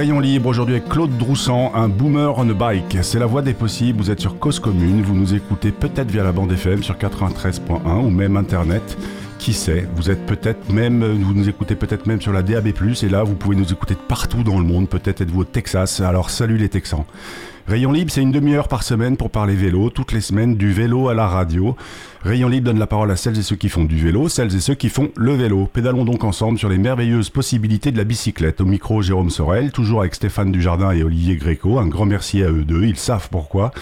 Rayon Libre aujourd'hui avec Claude Droussan, un boomer on a bike. C'est la voie des possibles, vous êtes sur Cause Commune, vous nous écoutez peut-être via la bande FM sur 93.1 ou même Internet. Qui sait, vous êtes peut-être même, vous nous écoutez peut-être même sur la DAB+, et là vous pouvez nous écouter de partout dans le monde, peut-être êtes-vous au Texas, alors salut les Texans. Rayon Libre, c'est une demi-heure par semaine pour parler vélo, toutes les semaines du vélo à la radio. Rayon Libre donne la parole à celles et ceux qui font du vélo, celles et ceux qui font le vélo. Pédalons donc ensemble sur les merveilleuses possibilités de la bicyclette. Au micro, Jérôme Sorel, toujours avec Stéphane Dujardin et Olivier Gréco. Un grand merci à eux deux, ils savent pourquoi.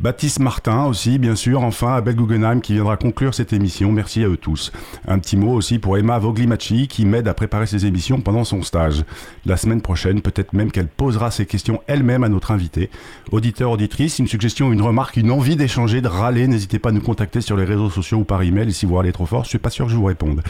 Baptiste Martin aussi, bien sûr, enfin Abel Guggenheim qui viendra conclure cette émission. Merci à eux tous. Un petit mot aussi pour Emma Voglimachi qui m'aide à préparer ses émissions pendant son stage. La semaine prochaine, peut-être même qu'elle posera ses questions elle-même à notre invité. Auditeur, auditrice, une suggestion, une remarque, une envie d'échanger, de râler, n'hésitez pas à nous contacter sur les réseaux sociaux ou par email. Et si vous râlez trop fort, je suis pas sûr que je vous réponde.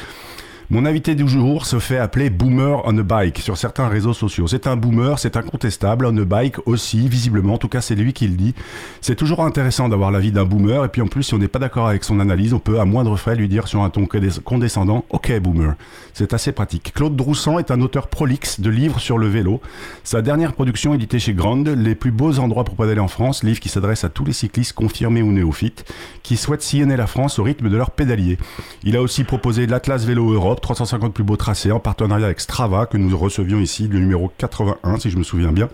Mon invité du jour se fait appeler Boomer on a Bike sur certains réseaux sociaux. C'est un boomer, c'est incontestable, on a Bike aussi, visiblement, en tout cas c'est lui qui le dit. C'est toujours intéressant d'avoir l'avis d'un boomer, et puis en plus, si on n'est pas d'accord avec son analyse, on peut à moindre frais lui dire sur un ton condescendant Ok, boomer. C'est assez pratique. Claude Droussan est un auteur prolixe de livres sur le vélo. Sa dernière production éditée chez Grande, Les plus beaux endroits pour pédaler en France, livre qui s'adresse à tous les cyclistes confirmés ou néophytes qui souhaitent sillonner la France au rythme de leur pédalier. Il a aussi proposé l'Atlas Vélo Europe 350 plus beaux tracés en partenariat avec Strava que nous recevions ici, le numéro 81 si je me souviens bien.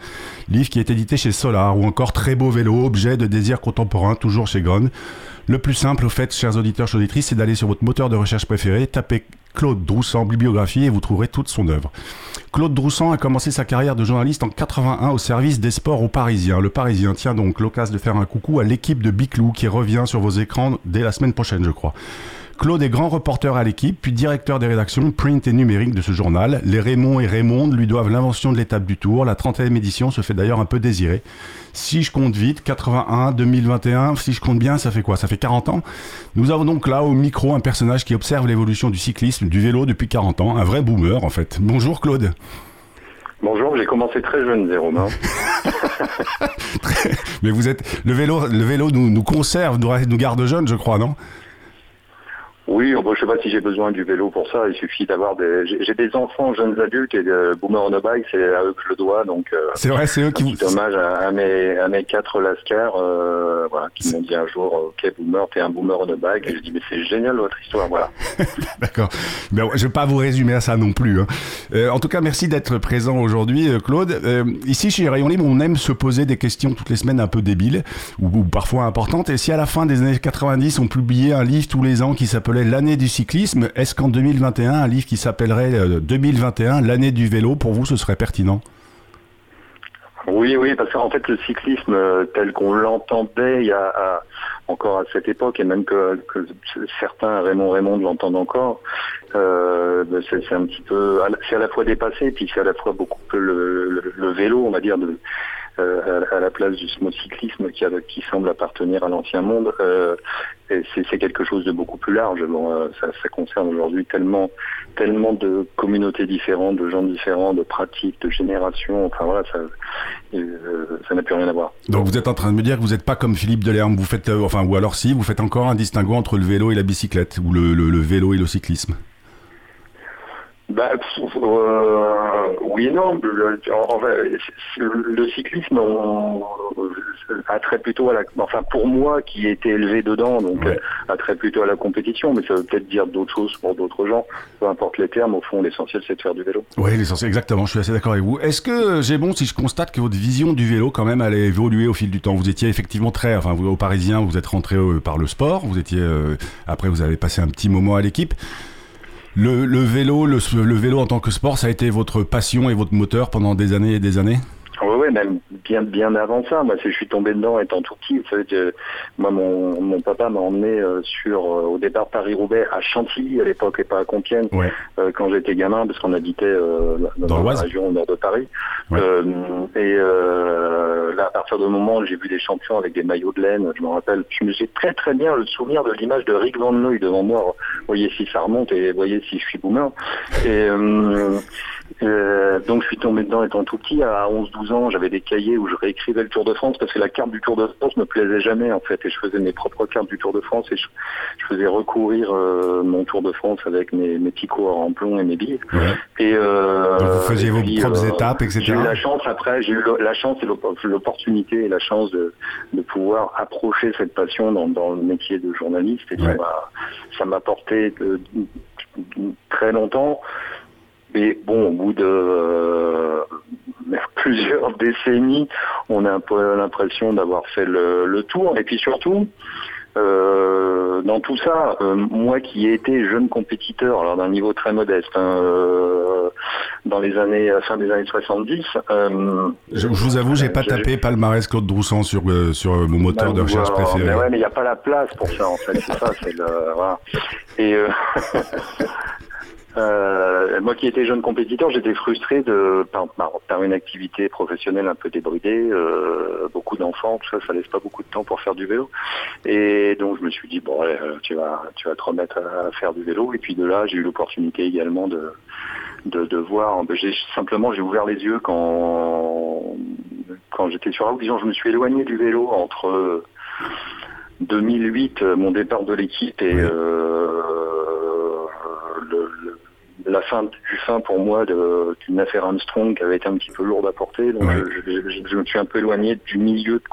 Livre qui est édité chez Solar ou encore Très beau vélo, objet de désir contemporain, toujours chez Gron. Le plus simple, au fait, chers auditeurs, chers auditrices, c'est d'aller sur votre moteur de recherche préféré, taper Claude Droussan bibliographie et vous trouverez toute son œuvre. Claude Droussan a commencé sa carrière de journaliste en 81 au service des sports au Parisien. Le Parisien tient donc l'occasion de faire un coucou à l'équipe de Biclou qui revient sur vos écrans dès la semaine prochaine, je crois. Claude est grand reporter à l'équipe, puis directeur des rédactions print et numérique de ce journal. Les Raymond et Raymond lui doivent l'invention de l'étape du Tour. La 30e édition se fait d'ailleurs un peu désirer. Si je compte vite, 81, 2021, si je compte bien, ça fait quoi? Ça fait 40 ans? Nous avons donc là au micro un personnage qui observe l'évolution du cyclisme, du vélo depuis 40 ans, un vrai boomer en fait. Bonjour Claude. Bonjour, j'ai commencé très jeune, Jérôme. Mais vous êtes le vélo, le vélo nous, nous conserve, nous, nous garde jeunes, je crois, non? Oui, je ne sais pas si j'ai besoin du vélo pour ça. Il suffit d'avoir des. J'ai des enfants, jeunes adultes et de boomer on a bike, c'est à eux que je le dois. Donc. Euh, c'est vrai, c'est eux qui vous. Hommage à, mes à mes quatre lascars, euh, voilà, qui m'ont dit un jour, ok boomer, t'es un boomer on a bike. Et je dis mais c'est génial votre histoire, voilà. D'accord. Mais je vais pas vous résumer à ça non plus. Hein. Euh, en tout cas, merci d'être présent aujourd'hui, Claude. ici chez Rayon Libre, on aime se poser des questions toutes les semaines un peu débiles ou, ou parfois importantes. Et si à la fin des années 90, on publiait un livre tous les ans qui l'année du cyclisme. Est-ce qu'en 2021, un livre qui s'appellerait 2021, euh, l'année du vélo, pour vous, ce serait pertinent? Oui, oui, parce qu'en fait, le cyclisme euh, tel qu'on l'entendait il y a encore à cette époque, et même que, certains, Raymond Raymond, l'entendent encore, euh, ben, c'est un petit peu, c'est à la fois dépassé, puis c'est à la fois beaucoup que le, vélo, on va dire, de, à, la place du cyclisme qui, semble appartenir à l'ancien monde. Euh, c'est quelque chose de beaucoup plus large. Bon, euh, ça, concerne aujourd'hui tellement, tellement de communautés différentes, de gens différents, de pratiques, de générations. Enfin voilà, ça, ça n'a plus rien à voir. Donc vous êtes en train de me dire que vous n'êtes pas comme Philippe Delerme. Vous faites, enfin, ou alors si, vous faites encore un distinguo entre le vélo et la bicyclette, ou le vélo et le cyclisme. Bah, euh, oui et non. Le, le cyclisme a trait plutôt à la, enfin pour moi qui ai été élevé dedans, donc a trait plutôt à la compétition, mais ça veut peut-être dire d'autres choses pour d'autres gens. Peu importe les termes, au fond, l'essentiel c'est de faire du vélo. Oui, l'essentiel, exactement. Je suis assez d'accord avec vous. Est-ce que j'ai bon si je constate que votre vision du vélo quand même elle a évolué au fil du temps? Vous étiez effectivement très, enfin vous au Parisien, vous êtes rentré euh, par le sport. Vous étiez euh, après vous avez passé un petit moment à l'équipe. Le, le vélo, le, le, vélo en tant que sport, ça a été votre passion et votre moteur pendant des années et des années? Ouais, même bien bien avant ça. Moi, je suis tombé dedans étant tout petit. moi, mon, mon papa m'a emmené euh, sur euh, au départ Paris-Roubaix à Chantilly à l'époque et pas à Compiègne euh, quand j'étais gamin parce qu'on habitait dans, la région au nord de Paris. et là, à partir du moment où j'ai vu des champions avec des maillots de laine, je me rappelle, je me suis très très bien le souvenir de l'image de Rick Van Looy devant moi. Voyez si ça remonte et voyez si je suis boomer. Et Euh, donc je suis tombé dedans étant tout petit. À 11-12 ans, j'avais des cahiers où je réécrivais le Tour de France parce que la carte du Tour de France me plaisait jamais en fait. Et je faisais mes propres cartes du Tour de France et je, faisais recourir euh, mon Tour de France avec mes, petits coureurs en plomb et mes billes. Et euh, vous faisiez vos propres étapes, etc. J'ai eu la chance après, j'ai eu la chance et l'opportunité et la chance de, pouvoir approcher cette passion dans, le métier de journaliste. Et ça m'a porté très longtemps. Mais bon, au bout de euh, plusieurs décennies, on a un peu l'impression d'avoir fait le, tour. Et puis surtout, euh, dans tout ça, euh, moi qui ai été jeune compétiteur, alors d'un niveau très modeste, hein, dans les années fin des années 70. je, vous avoue, j'ai pas tapé palmarès Claude Droussan sur sur mon moteur de recherche préféré. Mais ouais, mais il n'y a pas la place pour ça en fait. C'est ça, c'est le voilà. Et Euh, moi qui étais jeune compétiteur, j'étais frustré de par, une activité professionnelle un peu débridée, euh, beaucoup d'enfants, tout ça, ça laisse pas beaucoup de temps pour faire du vélo. Et donc je me suis dit bon, euh, tu vas tu vas te remettre à faire du vélo. Et puis de là, j'ai eu l'opportunité également de de, voir. Ben, j'ai simplement j'ai ouvert les yeux quand quand j'étais sur la route. Disons, je me suis éloigné du vélo entre 2008, mon départ de l'équipe et la fin du fin pour moi d'une affaire Armstrong qui avait été un petit peu lourde à porter. Donc je, me suis un peu éloigné du milieu de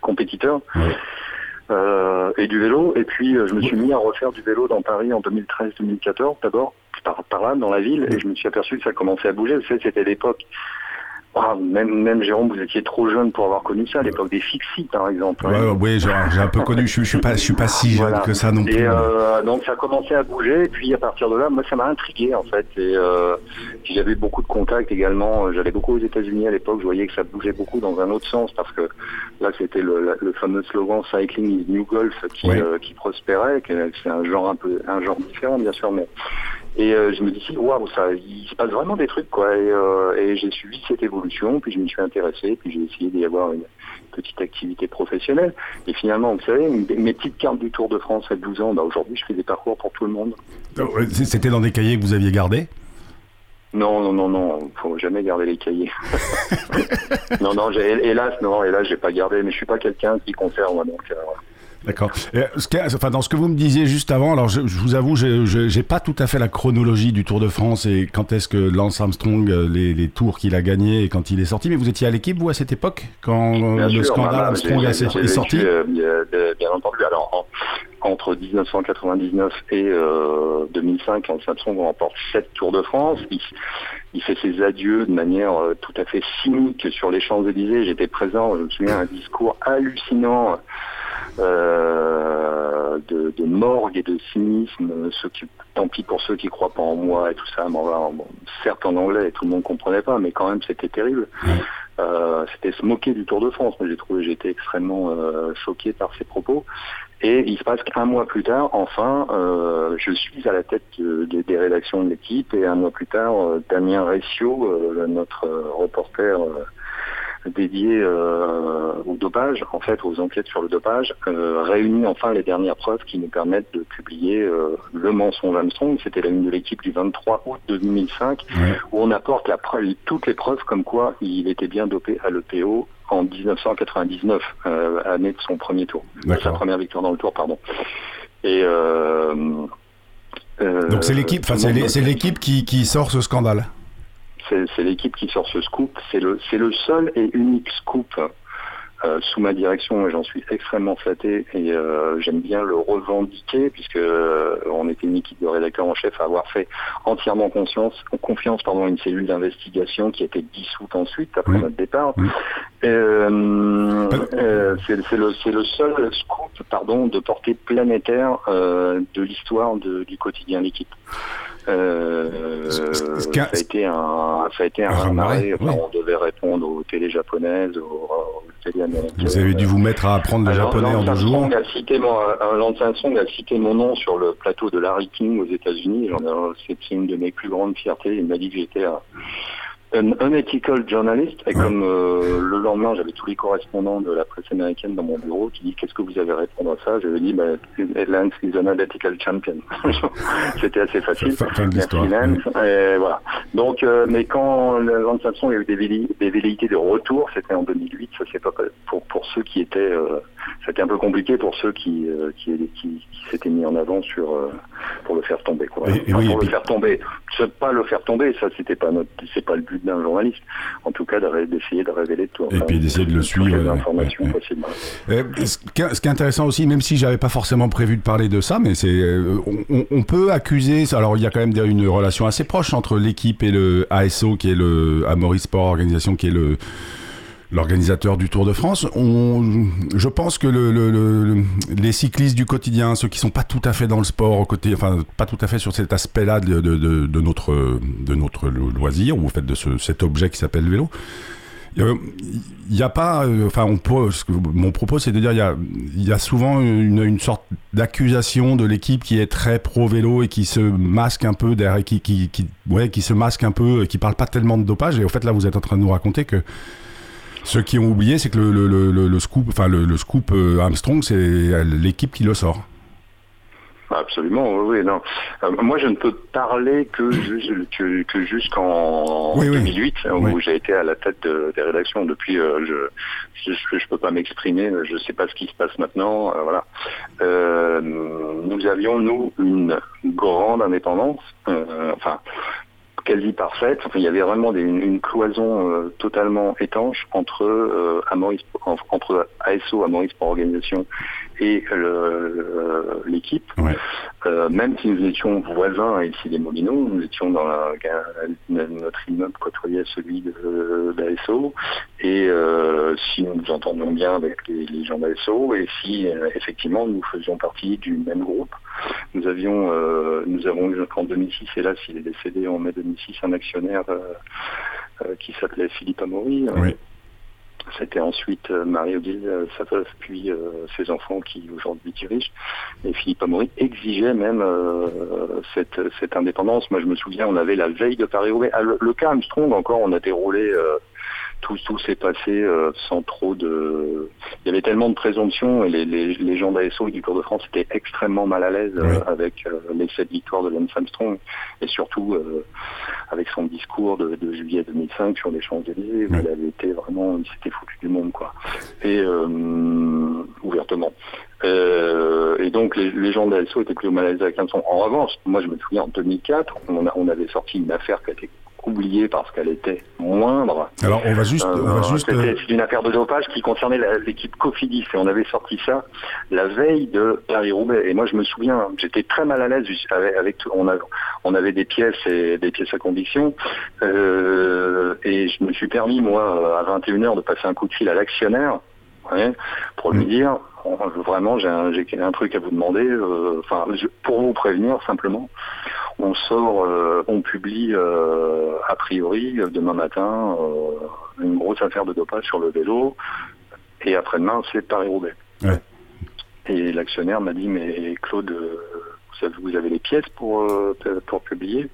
compétiteur. Euh, et du vélo. Et puis euh, je me suis mis à refaire du vélo dans Paris en 2013-2014 d'abord, par, par, là, dans la ville, et je me suis aperçu que ça commençait à bouger. C'était l'époque ah, même, même Jérôme, vous étiez trop jeune pour avoir connu ça à l'époque des Fixie, par exemple. Hein. oui, j'ai un peu connu. Je, je suis pas, je suis pas si jeune que ça non plus. Et euh, donc ça a commencé à bouger. Et puis à partir de là, moi, ça m'a intrigué en fait. Et euh, j'avais beaucoup de contacts également. J'allais beaucoup aux États-Unis à l'époque. Je voyais que ça bougeait beaucoup dans un autre sens parce que là, c'était le, le, fameux slogan "Cycling is New Golf" qui, euh, qui prospérait. C'est un genre un peu, un genre différent, bien sûr, mais et euh, je me dis, waouh, ça, il se passe vraiment des trucs, quoi. Et, euh, et j'ai suivi cette évolution, puis je me suis intéressé, puis j'ai essayé d'y avoir une petite activité professionnelle. Et finalement, vous savez, mes petites cartes du Tour de France à 12 ans, bah aujourd'hui, je fais des parcours pour tout le monde. C'était dans des cahiers que vous aviez gardés? Non, non, non, non, faut jamais garder les cahiers. non, non, hélas, non, hélas, j'ai pas gardé, mais je suis pas quelqu'un qui conserve, donc. Euh, D'accord. Enfin, dans ce que vous me disiez juste avant, alors je, vous avoue, je n'ai pas tout à fait la chronologie du Tour de France et quand est-ce que Lance Armstrong, euh, les, tours qu'il a gagnés et quand il est sorti. Mais vous étiez à l'équipe, vous, à cette époque, quand euh, le scandale Armstrong est, sorti? euh, bien, entendu. Alors, entre 1999 et 2005, Lance Armstrong remporte 7 Tours de France. Il, il fait ses adieux de manière tout à fait cynique sur les Champs-Élysées. J'étais présent, je me souviens, un discours hallucinant euh, de, de, morgue et de cynisme, ceux qui, tant pis pour ceux qui croient pas en moi et tout ça. Bon, certes en anglais, tout le monde comprenait pas, mais quand même c'était terrible. Euh, c'était se moquer du Tour de France. Moi j'ai trouvé, été extrêmement euh, choqué par ces propos. Et il se passe qu'un mois plus tard, enfin, euh, je suis à la tête des rédactions de l'équipe et un mois plus tard, euh, Damien Ressio, notre reporter dédié euh, au dopage, en fait aux enquêtes sur le dopage, euh, réunit enfin les dernières preuves qui nous permettent de publier euh, le mensonge Armstrong. C'était la ligne de l'équipe du 23 août 2005, où on apporte la preuve, toutes les preuves comme quoi il était bien dopé à l'EPO en 1999, année de son premier tour, de sa première victoire dans le tour, pardon. Et donc c'est l'équipe, c'est l'équipe qui, qui sort ce scandale c'est l'équipe qui sort ce scoop. C'est le, le seul et unique scoop euh, sous ma direction et j'en suis extrêmement flatté et euh, j'aime bien le revendiquer puisque euh, on était une équipe de rédacteurs en chef à avoir fait entièrement conscience, confiance pardon, à une cellule d'investigation qui a été dissoute ensuite après notre départ. c'est le, le, seul scoop pardon, de portée planétaire de l'histoire du quotidien d'équipe. Euh, ça a été un, ça a été un, on devait répondre aux télé japonaises, aux, télé américaines. Vous avez dû vous mettre à apprendre le japonais en deux jours. A cité mon, a cité mon nom sur le plateau de Larry King aux États-Unis. C'est une de mes plus grandes fiertés. Il m'a dit que j'étais un unethical journalist, et comme euh, le lendemain j'avais tous les correspondants de la presse américaine dans mon bureau qui disent qu'est-ce que vous avez à répondre à ça, j'avais dit bah, is an unethical champion. C'était assez facile. Merci Lance. Et voilà. Donc, euh, mais quand Lance Samson il y a eu des, des velléités de retour, c'était en 2008, ça c'est pas pour pour ceux qui étaient, euh, c'était un peu compliqué pour ceux qui qui, qui, qui s'étaient mis en avant sur pour le faire tomber quoi. Et, oui, pour le faire tomber, pas le faire tomber, ça c'était pas notre, c'est pas le but d'un journaliste. En tout cas, d'essayer de révéler tout. et puis d'essayer de le suivre. Les informations euh, ce, qui est, intéressant aussi, même si j'avais pas forcément prévu de parler de ça, mais c'est, euh, on, peut accuser. Alors il y a quand même une relation assez proche entre l'équipe et le ASO, qui est le Amoris Sport Organisation, qui est le l'organisateur du Tour de France. Je pense que le, les cyclistes du quotidien, ceux qui sont pas tout à fait dans le sport, côté, enfin pas tout à fait sur cet aspect-là de, notre de notre loisir ou au fait de ce, cet objet qui s'appelle vélo. Il n'y a pas, euh, enfin, mon propos, c'est de dire, il y a, souvent une, sorte d'accusation de l'équipe qui est très pro vélo et qui se masque un peu derrière, qui, qui, qui se masque un peu, qui parle pas tellement de dopage. Et au fait, là, vous êtes en train de nous raconter que ceux qui ont oublié, c'est que le, le, le, scoop, enfin le, scoop euh, Armstrong, c'est l'équipe qui le sort. Absolument, oui, non. Euh, moi, je ne peux parler que, que, jusqu'en 2008, où j'ai été à la tête des rédactions. Depuis, euh, je je, peux pas m'exprimer, je ne sais pas ce qui se passe maintenant. voilà. nous avions nous une grande indépendance. enfin, quasi parfaite. Enfin, il y avait vraiment une, cloison euh, totalement étanche entre euh, Amoris, entre ASO, Amoris pour organisation, et l'équipe. Euh, même si nous étions voisins ici des Molinos, nous étions dans la, notre immeuble côtoyait celui d'ASO, et si nous nous entendions bien avec les, les gens d'ASO, et si effectivement nous faisions partie du même groupe. Nous avions, euh, nous avons eu en 2006, et là s'il est décédé en mai 2006, un actionnaire euh, euh, qui s'appelait Philippe Amaury. C'était ensuite Marie-Odile Saveuf, puis ses enfants qui aujourd'hui dirigent. Et Philippe Amaury exigeait même cette, cette, indépendance. Moi, je me souviens, on avait la veille de Paris-Roubaix. Ah, le, le, cas Armstrong, encore, on a déroulé tout, tout s'est passé euh, sans trop de... Il y avait tellement de présomptions et les, les, les gens d'ASO et du Tour de France étaient extrêmement mal à l'aise euh, avec euh, les sept victoires de Lance Armstrong et surtout avec son discours de, de, juillet 2005 sur les Champs-Élysées où il avait été vraiment... Il s'était foutu du monde, quoi. Et ouvertement. et donc les, les gens d'ASO étaient plus mal à l'aise avec Armstrong. En revanche, moi je me souviens en 2004, on, a, on avait sorti une affaire qui a été oubliée parce qu'elle était moindre. Alors on va juste, euh, juste. Euh, c'est une affaire de dopage qui concernait l'équipe Cofidis et on avait sorti ça la veille de Paris Roubaix. Et moi je me souviens, j'étais très mal à l'aise avec, avec tout. On, on avait des pièces et des pièces à conviction euh, et je me suis permis moi à 21h de passer un coup de fil à l'actionnaire pour lui mm. dire vraiment j'ai un, un, truc à vous demander, enfin pour vous prévenir simplement on sort, euh, on publie euh, a priori demain matin euh, une grosse affaire de dopage sur le vélo. Et après-demain c'est Paris-Roubaix. Et l'actionnaire m'a dit mais Claude, vous avez les pièces pour, pour publier?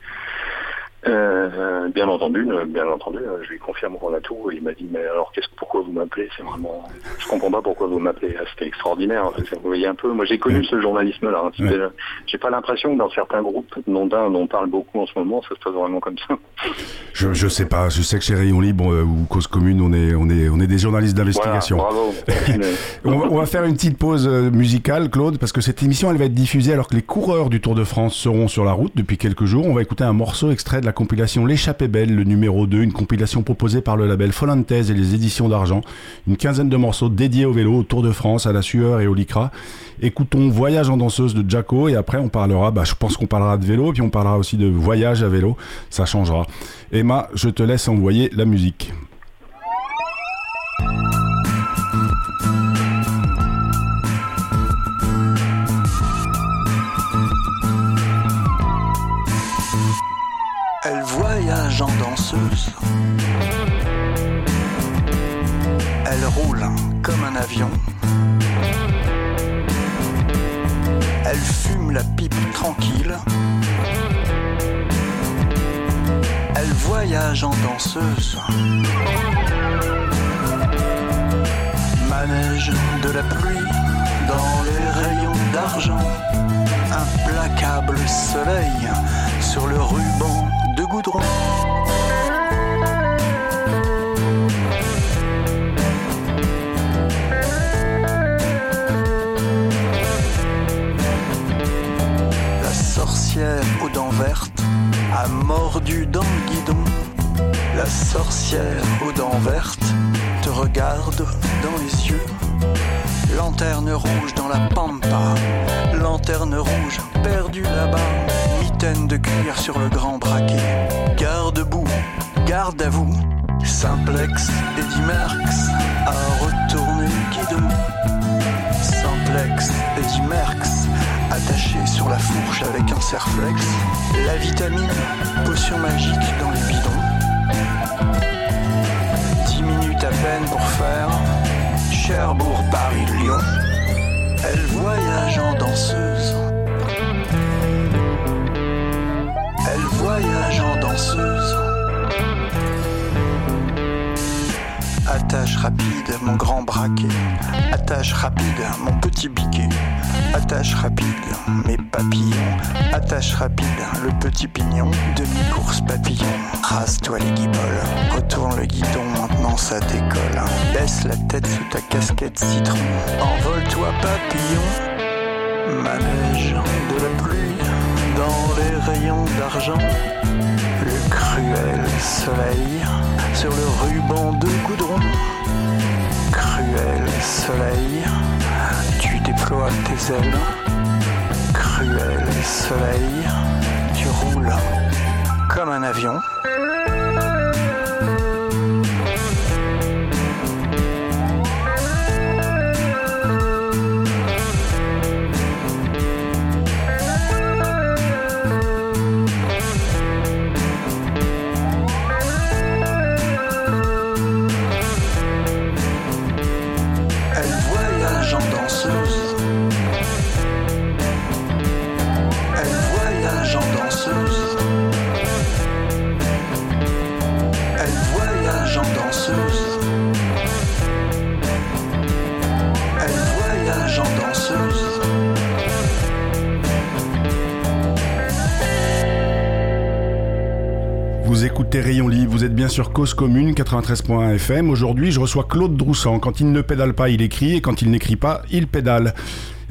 Euh, bien entendu, euh, bien entendu, euh, je lui confirme qu'on a tout. il m'a dit mais alors qu'est-ce pourquoi vous m'appelez? C'est vraiment, je comprends pas pourquoi vous m'appelez. Ah, c'était extraordinaire. Vous voyez un peu. Moi j'ai connu ce journalisme-là. Hein. J'ai pas l'impression que dans certains groupes non dont on parle beaucoup en ce moment, ça se passe vraiment comme ça. Je, je sais pas. Je sais que chez Rayon Libre ou Cause Commune, on est on est on est des journalistes d'investigation. bravo. on, va, faire une petite pause musicale, Claude, parce que cette émission elle va être diffusée alors que les coureurs du Tour de France seront sur la route depuis quelques jours. On va écouter un morceau extrait de la compilation L'échappée belle, le numéro 2, une compilation proposée par le label Follantes et les éditions d'argent. Une quinzaine de morceaux dédiés au vélo, au Tour de France, à la sueur et au lycra. Écoutons Voyage en danseuse de Jaco et après on parlera, bah, je pense qu'on parlera de vélo, puis on parlera aussi de voyage à vélo, ça changera. Emma, je te laisse envoyer la musique. Elle roule comme un avion. Elle fume la pipe tranquille. Elle voyage en danseuse. Manège de la pluie dans les rayons d'argent. Implacable soleil sur le ruban de goudron. A mordu dans le guidon. La sorcière aux dents vertes te regarde dans les yeux. Lanterne rouge dans la pampa, lanterne rouge perdue là-bas, mitaine de cuir sur le grand braquet. Garde-boue, garde à vous, simplex Eddie Merckx a retourné le guidon. Simplex Merckx attaché sur la fourche avec un serflex. La vitamine, potion magique dans les bidons. Dix minutes à peine pour faire Cherbourg, Paris, Lyon. Rapide, mon grand braquet. Attache rapide, mon petit biquet. Attache rapide, mes papillons. Attache rapide, le petit pignon. Demi-course papillon. Rase-toi les guiboles. Retourne le guidon, maintenant ça décolle. Baisse la tête sous ta casquette citron. Envole-toi papillon. Manège de la pluie dans les rayons d'argent. Le cruel soleil sur le ruban de goudron. Cruel soleil, tu déploies tes ailes. Cruel soleil, tu roules comme un avion. Rayon Libre, vous êtes bien sur Cause Commune 93.1 FM. Aujourd'hui, je reçois Claude Droussant. Quand il ne pédale pas, il écrit, et quand il n'écrit pas, il pédale.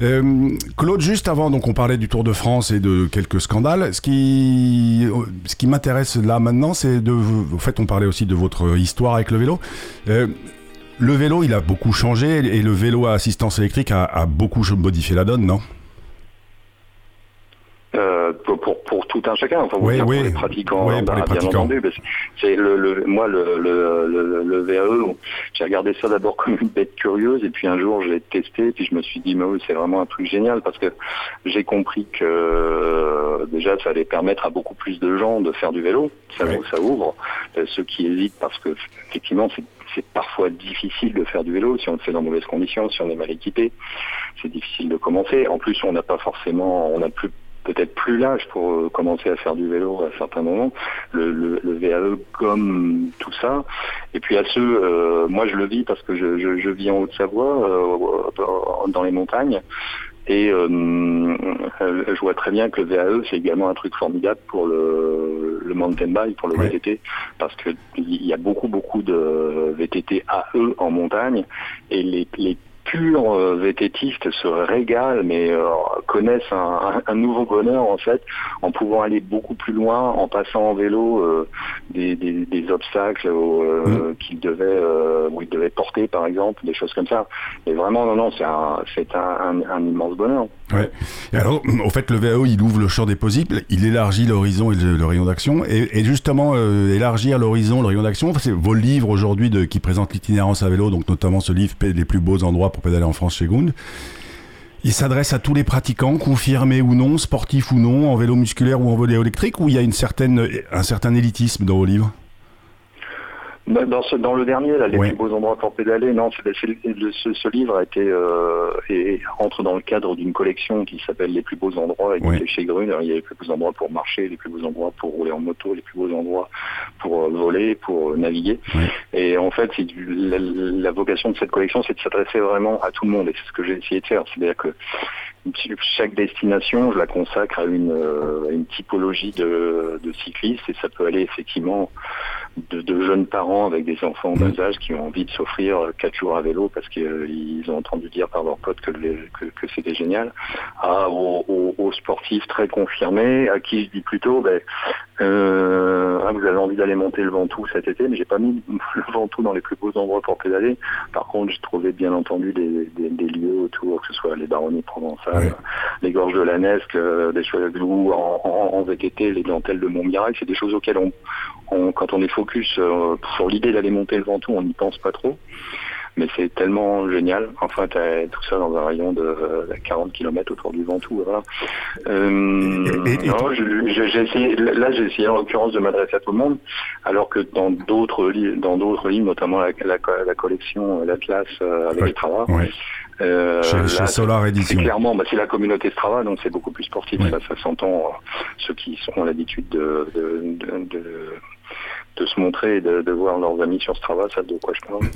Euh, Claude, juste avant, donc on parlait du Tour de France et de quelques scandales. Ce qui, ce qui m'intéresse là maintenant, c'est de. En fait, on parlait aussi de votre histoire avec le vélo. Euh, le vélo, il a beaucoup changé et le vélo à assistance électrique a beaucoup modifié la donne, non Euh, pour, pour, pour tout un chacun, enfin, Oui, oui. pour les pratiquants, Oui, on pour les a bien entendu. C'est le, le, moi, le, le, le, VAE, j'ai regardé ça d'abord comme une bête curieuse, et puis un jour, je l'ai testé, et puis je me suis dit, mais oui, c'est vraiment un truc génial, parce que j'ai compris que euh, déjà, ça allait permettre à beaucoup plus de gens de faire du vélo. Ça, Oui. ça ouvre. Euh, ceux qui hésitent, parce que effectivement, c'est c'est parfois difficile de faire du vélo si on le fait dans mauvaises conditions, si on est mal équipé. C'est difficile de commencer. En plus, on n'a pas forcément, on n'a plus peut-être plus l'âge pour euh, commencer à faire du vélo à certains moments. Le, le, le VAE gomme tout ça. Et puis à ceux, euh, moi je le vis parce que je, je, je vis en Haute-Savoie, euh, dans les montagnes. Et euh, euh, je vois très bien que le VAE, c'est également un truc formidable pour le, le mountain bike, pour le. VTT, parce que il y a beaucoup, beaucoup de VTT AE en montagne, et les, les purs euh, VTTistes se régalent, mais euh, connaissent un, un- un nouveau bonheur en fait, en pouvant aller beaucoup plus loin, en passant en vélo euh, des, des- des obstacles euh, qu'ils devaient, où ils devaient porter par exemple, des choses comme ça. Et vraiment, non, non, c'est un, c'est un, un- un immense bonheur. Ouais. Et alors, au fait, le VAO, il ouvre le champ des possibles, il élargit l'horizon et le, le rayon d'action. Et, et justement, élargir l'horizon, le rayon d'action, c'est vos livres aujourd'hui de- qui présentent l'itinérance à vélo, donc notamment ce livre Les plus beaux endroits pour pédaler en France chez. Il s'adresse à tous les pratiquants, confirmés ou non, sportifs ou non, en vélo musculaire ou en vélo électrique, ou il y a une certaine, un certain élitisme dans vos livres? Dans, ce, dans le dernier, là, les plus beaux endroits pour pédaler, non, ce, ce, livre a été euh, et entre dans le cadre d'une collection qui s'appelle Les plus beaux endroits et chez Grune. Il y a les plus beaux endroits pour marcher, les plus beaux endroits pour rouler en moto, les plus beaux endroits pour euh, voler, pour euh, naviguer. Et en fait, la, la vocation de cette collection, c'est de s'adresser vraiment à tout le monde. Et c'est ce que j'ai essayé de faire. C'est-à-dire que chaque destination, je la consacre à une, euh, une typologie de, de, cyclistes et ça peut aller effectivement de, de jeunes parents avec des enfants en bas âge qui ont envie de s'offrir quatre jours à vélo parce qu'ils ont entendu dire par leurs potes que, que, que c'était génial, à, aux, aux, sportifs très confirmés à qui je dis plutôt, ben, euh, ah, vous avez envie d'aller monter le Ventoux cet été, mais j'ai pas mis le Ventoux dans les plus beaux endroits pour pédaler. Par contre, j'ai trouvé bien entendu des, des, des, lieux autour, que ce soit les baronnies provençales, les gorges de la Nesque, euh, des choses ou en, en, en, VTT, les dentelles de Montmirail, c'est des choses auxquelles on, quand on est focus euh, sur l'idée d'aller monter le Ventoux, on n'y pense pas trop mais c'est tellement génial. Enfin, tu as tout ça dans un rayon de 40 km autour du Ventoux. Voilà. Euh, non, j'ai essayé, là, j'ai essayé en l'occurrence de m'adresser à tout le monde, alors que dans d'autres dans d'autres livres, notamment la, la, collection l'Atlas avec euh, chez, Solar Edition. Clairement, bah, c'est la communauté Strava, donc c'est beaucoup plus sportif. Ça, ça s'entend. Euh, ceux qui ont l'habitude de, de, de, de, se montrer et de, voir leurs amis sur Strava, ça de quoi je parle.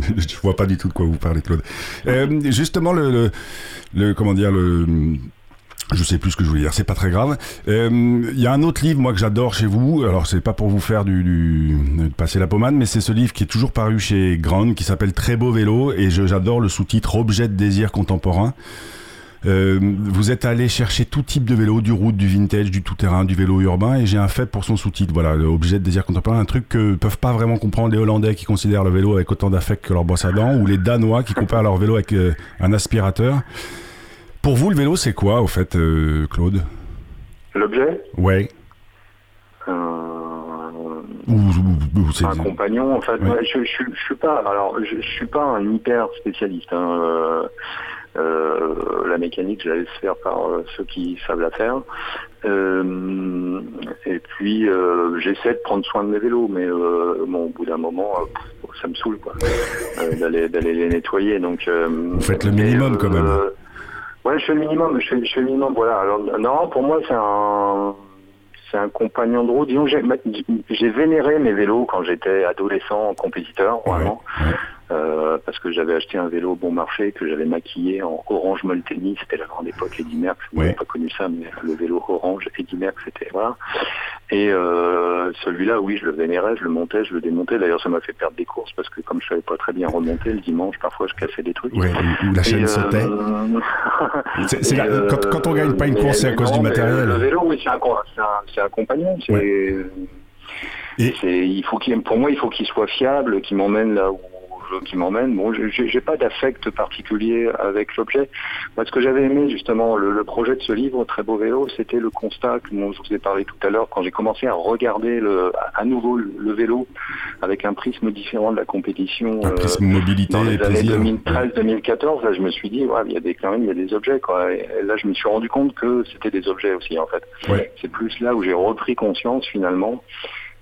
je vois pas du tout de quoi vous parlez, Claude. Euh, justement, le, comment dire le je sais plus ce que je voulais dire, c'est pas très grave. Il euh, y a un autre livre, moi, que j'adore chez vous. Alors, c'est pas pour vous faire du, du passer la pommade, mais c'est ce livre qui est toujours paru chez Grand, qui s'appelle Très beau vélo, et j'adore le sous-titre Objet de désir contemporain. Euh, vous êtes allé chercher tout type de vélo, du route, du vintage, du tout-terrain, du vélo urbain, et j'ai un fait pour son sous-titre. Voilà, objet de désir contemporain, un truc que peuvent pas vraiment comprendre les Hollandais qui considèrent le vélo avec autant d'affect que leur brosse à dents, ou les Danois qui comparent leur vélo avec euh, un aspirateur. Pour vous, le vélo, c'est quoi, au fait, euh, Claude? L'objet? Ouais. Euh... c'est un compagnon, en fait. je, je, suis pas, alors, je, suis pas un hyper spécialiste. Hein. Euh, euh, la mécanique, je la laisse faire par ceux qui savent la faire. et puis, j'essaie de prendre soin de mes vélos, mais bon, au bout d'un moment, ça me saoule, quoi, d'aller d'aller les nettoyer. Donc, vous faites le minimum, quand même. Ouais, je fais le minimum, je fais, je fais le minimum, voilà. Alors, non, pour moi, c'est un, c'est un compagnon de route. Disons, j'ai, j'ai vénéré mes vélos quand j'étais adolescent, compétiteur, vraiment. Euh, parce que j'avais acheté un vélo bon marché que j'avais maquillé en orange Molteni, c'était la grande époque Eddy Merckx, vous n'avez pas connu ça, mais le vélo orange Eddy Merckx, c'était voilà. Et euh, celui-là, oui, je le vénérais, je le montais, je le démontais. D'ailleurs, ça m'a fait perdre des courses parce que comme je savais pas très bien remonter le dimanche, parfois je cassais des trucs. Ouais, ou la chaîne sautait. c'est, quand, quand, on gagne pas une course, c'est à cause du matériel. Le vélo, oui, c'est un, compagnon. C'est, il faut qu'il, pour moi, il faut qu'il soit fiable, qu'il m'emmène là où qui m'emmène. Bon, j'ai pas d'affect particulier avec l'objet. Moi, ce que j'avais aimé justement, le, projet de ce livre, Très beau vélo, c'était le constat que je vous ai parlé tout à l'heure quand j'ai commencé à regarder le, à nouveau le, vélo avec un prisme différent de la compétition. Un euh, prisme mobilité dans les années 2013-2014. Là, je me suis dit, ouais, il y a des quand même, il y a des objets. Quoi. Et là, je me suis rendu compte que c'était des objets aussi, en fait. C'est plus là où j'ai repris conscience finalement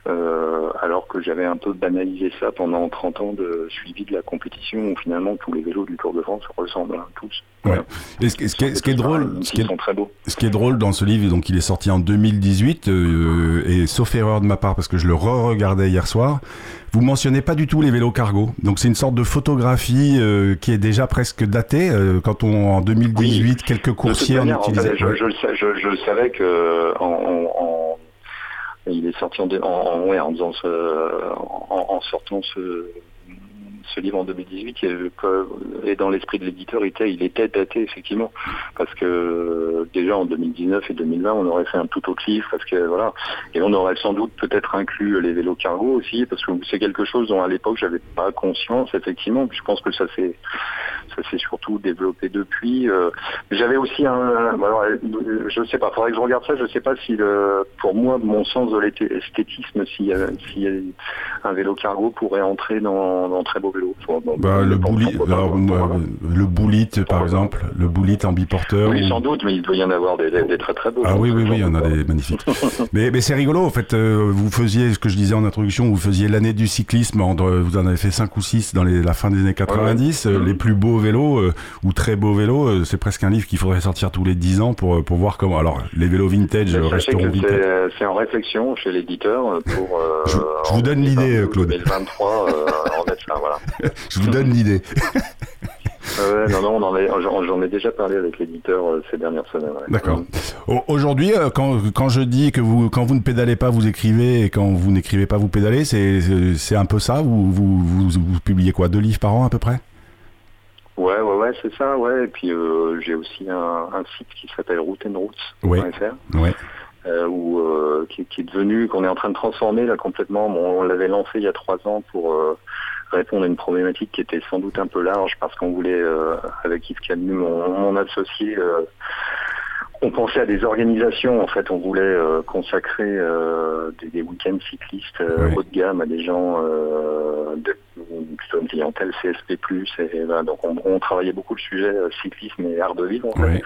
euh, alors que j'avais un peu banalisé ça pendant 30 ans de suivi de la compétition où finalement tous les vélos du Tour de France ressemblent tous. Ouais. Et ce, qui est, drôle, ce qui est, très beaux. ce qui est drôle dans ce livre, donc il est sorti en 2018 euh, et sauf erreur de ma part parce que je le re-regardais hier soir, vous mentionnez pas du tout les vélos cargo. Donc c'est une sorte de photographie euh, qui est déjà presque datée. Euh, quand on en 2018 quelques coursiers en utilisaient. je, je, je, je, savais que en, en il est sorti en, en, sortant ce, ce livre en 2018 et dans l'esprit de l'éditeur, il était, il était daté effectivement parce que déjà en 2019 et 2020, on aurait fait un tout autre livre parce que voilà et on aurait sans doute peut-être inclus les vélos cargo aussi parce que c'est quelque chose dont à l'époque j'avais pas conscience effectivement. je pense que ça s'est ça s'est surtout développé depuis. J'avais aussi un, alors, je sais pas, faudrait que je regarde ça. Je sais pas si le, pour moi, mon sens de l'esthétisme, si, si un vélo cargo pourrait entrer dans, dans très beau vélo. Bah, le boulit, le boulit par exemple, le boulit en biporteur. Oui, sans doute, mais il doit y en avoir des, très très beaux. Ah oui, oui, oui, il y en a des magnifiques. mais, mais c'est rigolo, en fait, vous faisiez ce que je disais en introduction, vous faisiez l'année du cyclisme, vous en avez fait 5 ou 6 dans les, la fin des années 90. Euh, les plus beaux vélos, euh, ou très beaux vélos, euh, c'est presque un livre qu'il faudrait sortir tous les 10 ans pour, pour voir comment. Alors, les vélos vintage resteront vintage. C'est en réflexion chez l'éditeur pour. je, vous donne l'idée, Claude. 2023, en voilà. je vous donne l'idée. Ouais, non, non, j'en ai déjà parlé avec l'éditeur euh, ces dernières semaines. D'accord. Aujourd'hui, euh, quand, quand, je dis que vous, quand vous ne pédalez pas, vous écrivez, et quand vous n'écrivez pas, vous pédalez, c'est un peu ça vous, vous, vous, publiez quoi Deux livres par an à peu près? Ouais, ouais, ouais, c'est ça, ouais. Et puis euh, j'ai aussi un, site qui s'appelle routeandroutes.fr. Ouais. ouais. qui, qui, est devenu, qu'on est en train de transformer là complètement. Bon, on l'avait lancé il y a trois ans pour répondre à une problématique qui était sans doute un peu large parce qu'on voulait, euh, avec Yves Camus, mon, associé, euh, on pensait à des organisations. En fait, on voulait euh, consacrer des, week-ends cyclistes haut de gamme à des gens de plutôt une clientèle CSP+. Et, donc, on, travaillait beaucoup le sujet cyclisme et art de vivre. En fait.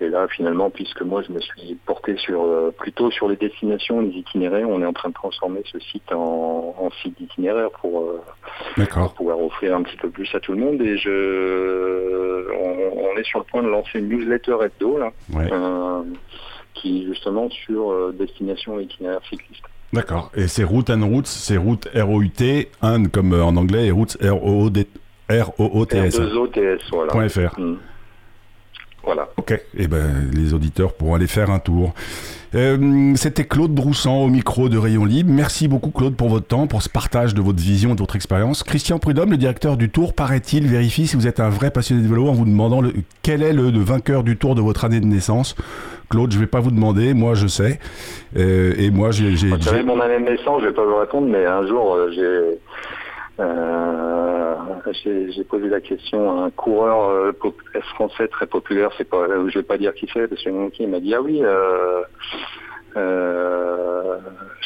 Et là, finalement, puisque moi, je me suis porté sur euh, plutôt sur les destinations, les itinéraires, on est en train de transformer ce site en, site d'itinéraire pour, euh, pouvoir offrir un petit peu plus à tout le monde. Et je, on, est sur le point de lancer une newsletter hebdo là, euh, qui est justement sur destination et itinéraire cycliste. D'accord. Et c'est Route and Routes, c'est route R-O-U-T, un comme en anglais, et Routes R-O-O-T-S. R-O-O-T-S, voilà. .fr. Voilà. Ok, et eh ben les auditeurs pourront aller faire un tour. Euh, c'était Claude Broussan au micro de Rayon Libre. Merci beaucoup Claude pour votre temps, pour ce partage de votre vision et de votre expérience. Christian Prudhomme, le directeur du Tour, paraît-il, vérifie si vous êtes un vrai passionné de vélo en vous demandant quel est le, vainqueur du Tour de votre année de naissance. Claude, je ne vais pas vous demander, moi je sais. Euh, et moi j'ai... Vous savez mon année de naissance, je ne vais pas vous répondre, mais un jour euh, j'ai euh, j'ai posé la question à un coureur euh, français très populaire, c'est pas, je vais pas dire qui c'est, parce que qui m'a dit ah oui, euh, euh,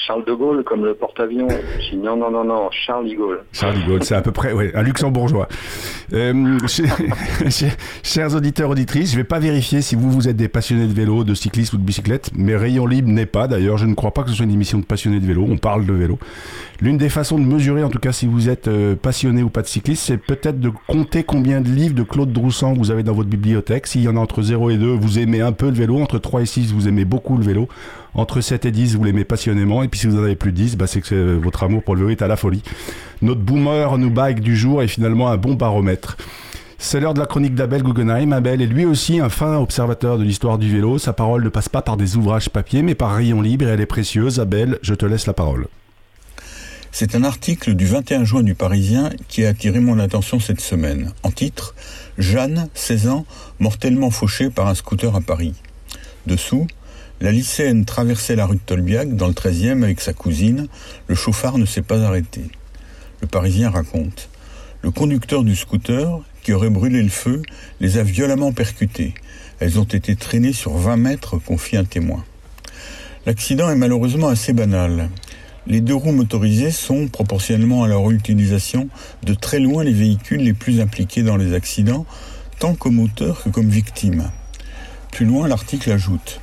Charles de Gaulle comme le porte-avions. Non, non, non, non, Charles de Gaulle. Charles de Gaulle, c'est à peu près ouais, un luxembourgeois. Euh, chers auditeurs, auditrices, je ne vais pas vérifier si vous, vous êtes des passionnés de vélo, de cyclisme ou de bicyclette, mais Rayon Libre n'est pas. D'ailleurs, je ne crois pas que ce soit une émission de passionnés de vélo. On parle de vélo. L'une des façons de mesurer, en tout cas, si vous êtes euh, passionné ou pas de cycliste, c'est peut-être de compter combien de livres de Claude Droussan vous avez dans votre bibliothèque. S'il y en a entre 0 et 2, vous aimez un peu le vélo. Entre 3 et 6, vous aimez beaucoup le vélo. Entre 7 et 10, vous l'aimez passionnément. Et puis si vous en avez plus de 10, bah, c'est que votre amour pour le vélo est à la folie. Notre boomer, nous bike du jour est finalement un bon baromètre. C'est l'heure de la chronique d'Abel Guggenheim. Abel est lui aussi un fin observateur de l'histoire du vélo. Sa parole ne passe pas par des ouvrages papier, mais par rayon libre et elle est précieuse. Abel, je te laisse la parole. C'est un article du 21 juin du Parisien qui a attiré mon attention cette semaine. En titre, Jeanne, 16 ans, mortellement fauchée par un scooter à Paris. Dessous, la lycéenne traversait la rue de Tolbiac dans le 13e avec sa cousine. Le chauffard ne s'est pas arrêté. Le Parisien raconte. Le conducteur du scooter, qui aurait brûlé le feu, les a violemment percutées. Elles ont été traînées sur 20 mètres, confie un témoin. L'accident est malheureusement assez banal. Les deux roues motorisées sont, proportionnellement à leur utilisation, de très loin les véhicules les plus impliqués dans les accidents, tant comme auteurs que comme victimes. Plus loin, l'article ajoute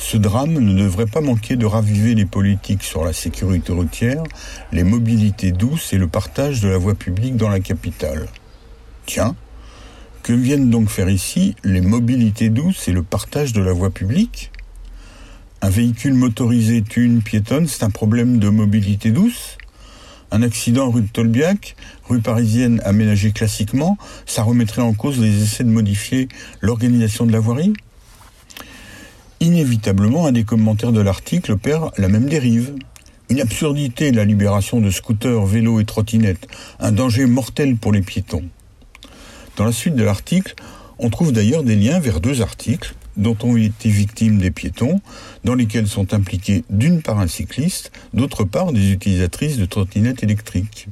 ce drame ne devrait pas manquer de raviver les politiques sur la sécurité routière, les mobilités douces et le partage de la voie publique dans la capitale. Tiens, que viennent donc faire ici les mobilités douces et le partage de la voie publique? Un véhicule motorisé tue une piétonne, c'est un problème de mobilité douce? Un accident rue de Tolbiac, rue parisienne aménagée classiquement, ça remettrait en cause les essais de modifier l'organisation de la voirie? Inévitablement, un des commentaires de l'article perd la même dérive. Une absurdité, la libération de scooters, vélos et trottinettes, un danger mortel pour les piétons. Dans la suite de l'article, on trouve d'ailleurs des liens vers deux articles dont ont été victimes des piétons, dans lesquels sont impliqués d'une part un cycliste, d'autre part des utilisatrices de trottinettes électriques.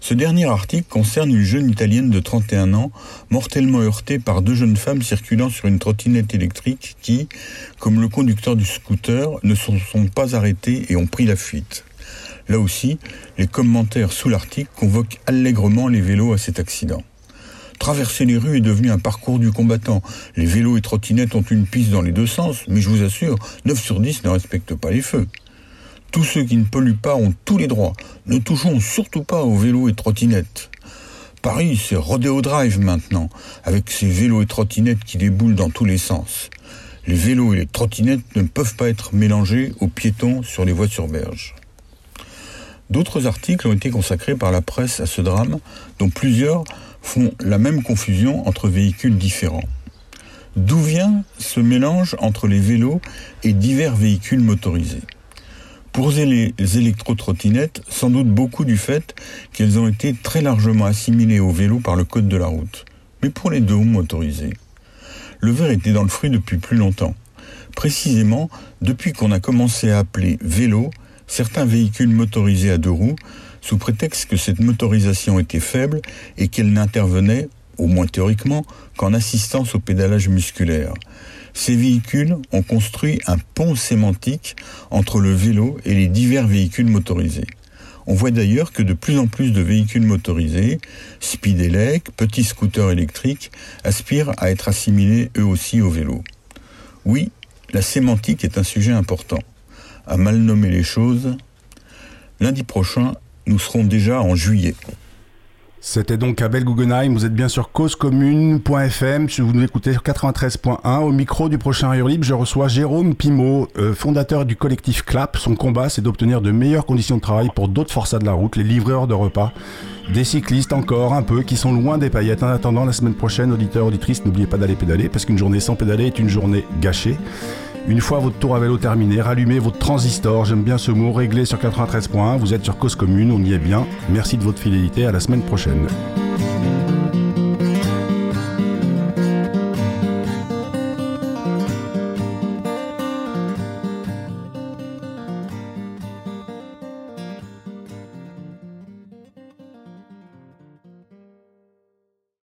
Ce dernier article concerne une jeune Italienne de 31 ans, mortellement heurtée par deux jeunes femmes circulant sur une trottinette électrique qui, comme le conducteur du scooter, ne se sont pas arrêtés et ont pris la fuite. Là aussi, les commentaires sous l'article convoquent allègrement les vélos à cet accident. Traverser les rues est devenu un parcours du combattant. Les vélos et trottinettes ont une piste dans les deux sens, mais je vous assure, 9 sur 10 ne respectent pas les feux. Tous ceux qui ne polluent pas ont tous les droits. Ne touchons surtout pas aux vélos et trottinettes. Paris, c'est Rodeo Drive maintenant, avec ces vélos et trottinettes qui déboulent dans tous les sens. Les vélos et les trottinettes ne peuvent pas être mélangés aux piétons sur les voies sur berge. D'autres articles ont été consacrés par la presse à ce drame, dont plusieurs font la même confusion entre véhicules différents. D'où vient ce mélange entre les vélos et divers véhicules motorisés? Pour les électro-trottinettes, sans doute beaucoup du fait qu'elles ont été très largement assimilées au vélo par le code de la route. Mais pour les deux roues motorisées, le verre était dans le fruit depuis plus longtemps. Précisément, depuis qu'on a commencé à appeler vélo certains véhicules motorisés à deux roues, sous prétexte que cette motorisation était faible et qu'elle n'intervenait, au moins théoriquement, qu'en assistance au pédalage musculaire. Ces véhicules ont construit un pont sémantique entre le vélo et les divers véhicules motorisés. On voit d'ailleurs que de plus en plus de véhicules motorisés, speedelec, petits scooters électriques, aspirent à être assimilés eux aussi au vélo. Oui, la sémantique est un sujet important. À mal nommer les choses, lundi prochain, nous serons déjà en juillet. C'était donc Abel Guggenheim, vous êtes bien sur causecommune.fm, vous nous écoutez sur 93.1. Au micro du prochain Rire Libre, je reçois Jérôme Pimot, euh, fondateur du collectif CLAP. Son combat, c'est d'obtenir de meilleures conditions de travail pour d'autres forçats de la route, les livreurs de repas, des cyclistes encore un peu, qui sont loin des paillettes. En attendant, la semaine prochaine, auditeurs, auditrices, n'oubliez pas d'aller pédaler, parce qu'une journée sans pédaler est une journée gâchée. Une fois votre tour à vélo terminé, rallumez votre transistor, j'aime bien ce mot, réglé sur 93.1, vous êtes sur Cause Commune, on y est bien. Merci de votre fidélité, à la semaine prochaine.